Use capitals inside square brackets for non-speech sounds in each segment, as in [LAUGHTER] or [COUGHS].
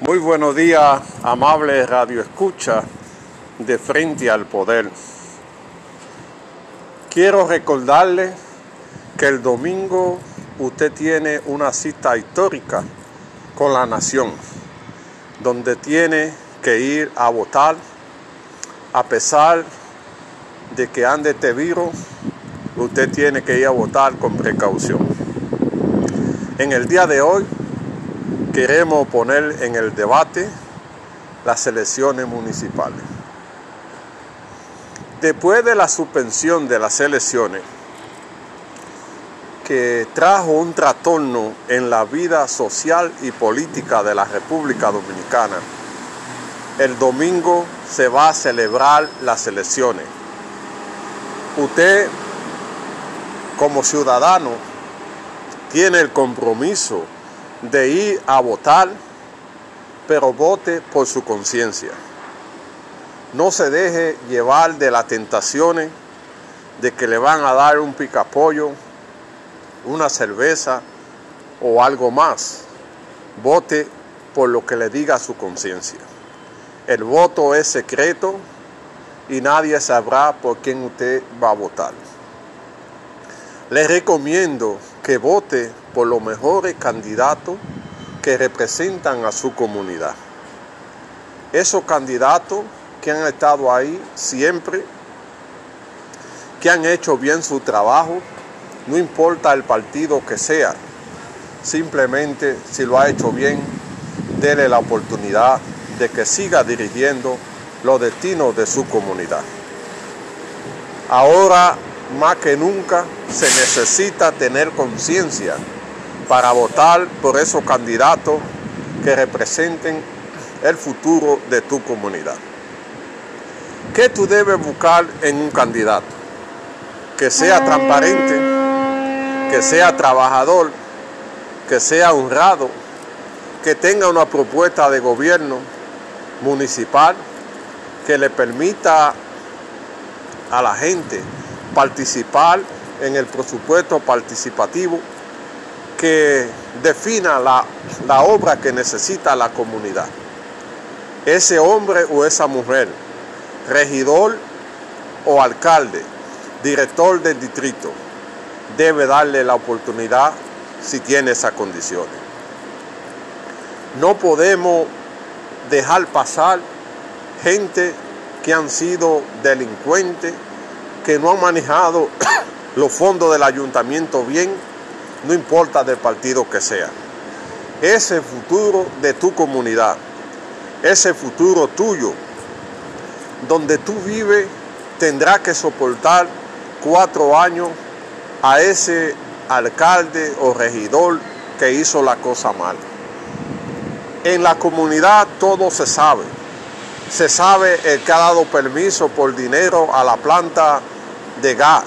Muy buenos días, amable radio escucha de Frente al Poder. Quiero recordarle que el domingo usted tiene una cita histórica con la nación, donde tiene que ir a votar a pesar de que ande este virus, usted tiene que ir a votar con precaución. En el día de hoy queremos poner en el debate las elecciones municipales. Después de la suspensión de las elecciones, que trajo un trastorno en la vida social y política de la República Dominicana, el domingo se va a celebrar las elecciones. Usted, como ciudadano, tiene el compromiso de ir a votar, pero vote por su conciencia. No se deje llevar de las tentaciones de que le van a dar un picapollo, una cerveza o algo más. Vote por lo que le diga su conciencia. El voto es secreto y nadie sabrá por quién usted va a votar. Les recomiendo que vote por los mejores candidatos que representan a su comunidad. Esos candidatos que han estado ahí siempre, que han hecho bien su trabajo, no importa el partido que sea, simplemente si lo ha hecho bien, dele la oportunidad de que siga dirigiendo los destinos de su comunidad. Ahora, más que nunca, se necesita tener conciencia para votar por esos candidatos que representen el futuro de tu comunidad. ¿Qué tú debes buscar en un candidato? Que sea transparente, que sea trabajador, que sea honrado, que tenga una propuesta de gobierno municipal que le permita a la gente participar en el presupuesto participativo que defina la, la, obra que necesita la comunidad. Ese hombre o esa mujer, regidor o alcalde, director del distrito, debe darle la oportunidad si tiene esas condiciones. No podemos dejar pasar gente que han sido delincuentes, que no han manejado [COUGHS] los fondos del ayuntamiento bien, no importa del partido que sea. Ese futuro de tu comunidad, ese futuro tuyo, donde tú vives, tendrá que soportar cuatro años a ese alcalde o regidor que hizo la cosa mal. En la comunidad todo se sabe. Se sabe el que ha dado permiso por dinero a la planta de gas,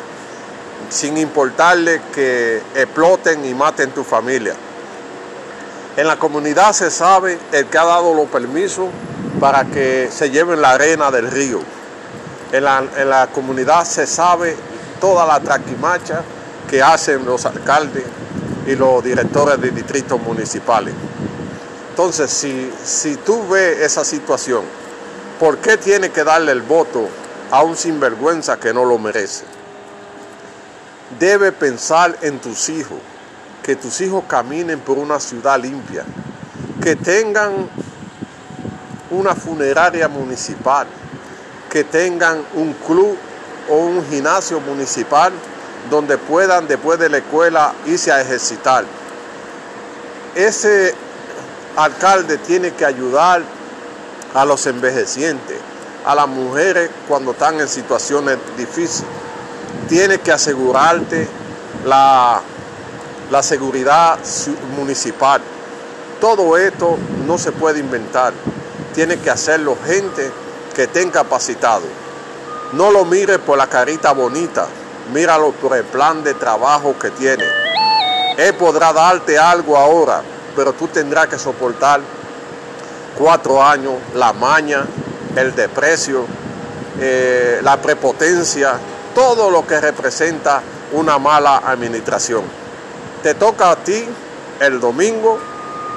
sin importarle que exploten y maten tu familia. En la comunidad se sabe el que ha dado los permisos para que se lleven la arena del río. En la, en la comunidad se sabe toda la traquimacha que hacen los alcaldes y los directores de distritos municipales. Entonces, si, si tú ves esa situación, ¿por qué tiene que darle el voto a un sinvergüenza que no lo merece? Debe pensar en tus hijos, que tus hijos caminen por una ciudad limpia, que tengan una funeraria municipal, que tengan un club o un gimnasio municipal donde puedan después de la escuela irse a ejercitar. Ese alcalde tiene que ayudar a los envejecientes, a las mujeres cuando están en situaciones difíciles. Tiene que asegurarte la, la seguridad municipal. Todo esto no se puede inventar. Tiene que hacerlo gente que estén capacitados. No lo mires por la carita bonita, míralo por el plan de trabajo que tiene. Él podrá darte algo ahora, pero tú tendrás que soportar cuatro años la maña, el desprecio, eh, la prepotencia, todo lo que representa una mala administración. Te toca a ti el domingo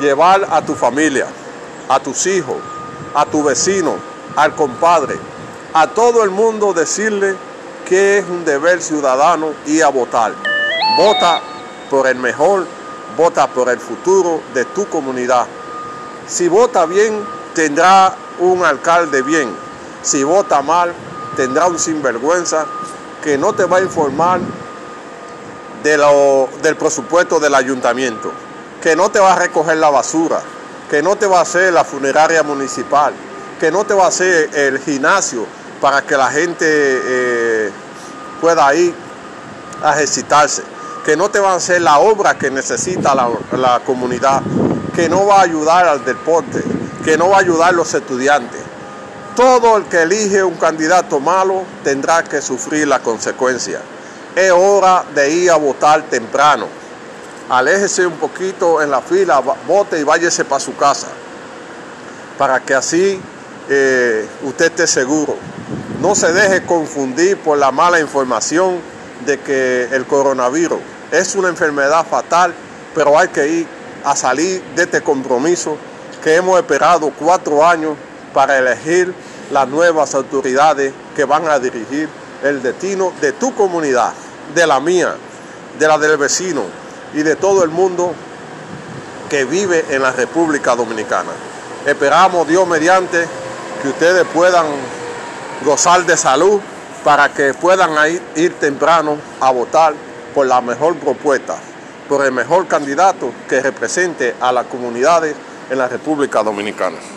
llevar a tu familia, a tus hijos, a tu vecino, al compadre, a todo el mundo decirle que es un deber ciudadano y a votar. Vota por el mejor, vota por el futuro de tu comunidad. Si vota bien, tendrá un alcalde bien. Si vota mal, tendrá un sinvergüenza que no te va a informar de lo, del presupuesto del ayuntamiento, que no te va a recoger la basura, que no te va a hacer la funeraria municipal, que no te va a hacer el gimnasio para que la gente eh, pueda ir a ejercitarse, que no te va a hacer la obra que necesita la, la comunidad, que no va a ayudar al deporte, que no va a ayudar a los estudiantes. Todo el que elige un candidato malo tendrá que sufrir la consecuencia. Es hora de ir a votar temprano. Aléjese un poquito en la fila, vote y váyase para su casa. Para que así eh, usted esté seguro. No se deje confundir por la mala información de que el coronavirus es una enfermedad fatal, pero hay que ir a salir de este compromiso que hemos esperado cuatro años para elegir las nuevas autoridades que van a dirigir el destino de tu comunidad, de la mía, de la del vecino y de todo el mundo que vive en la República Dominicana. Esperamos, Dios mediante, que ustedes puedan gozar de salud para que puedan ir, ir temprano a votar por la mejor propuesta, por el mejor candidato que represente a las comunidades en la República Dominicana.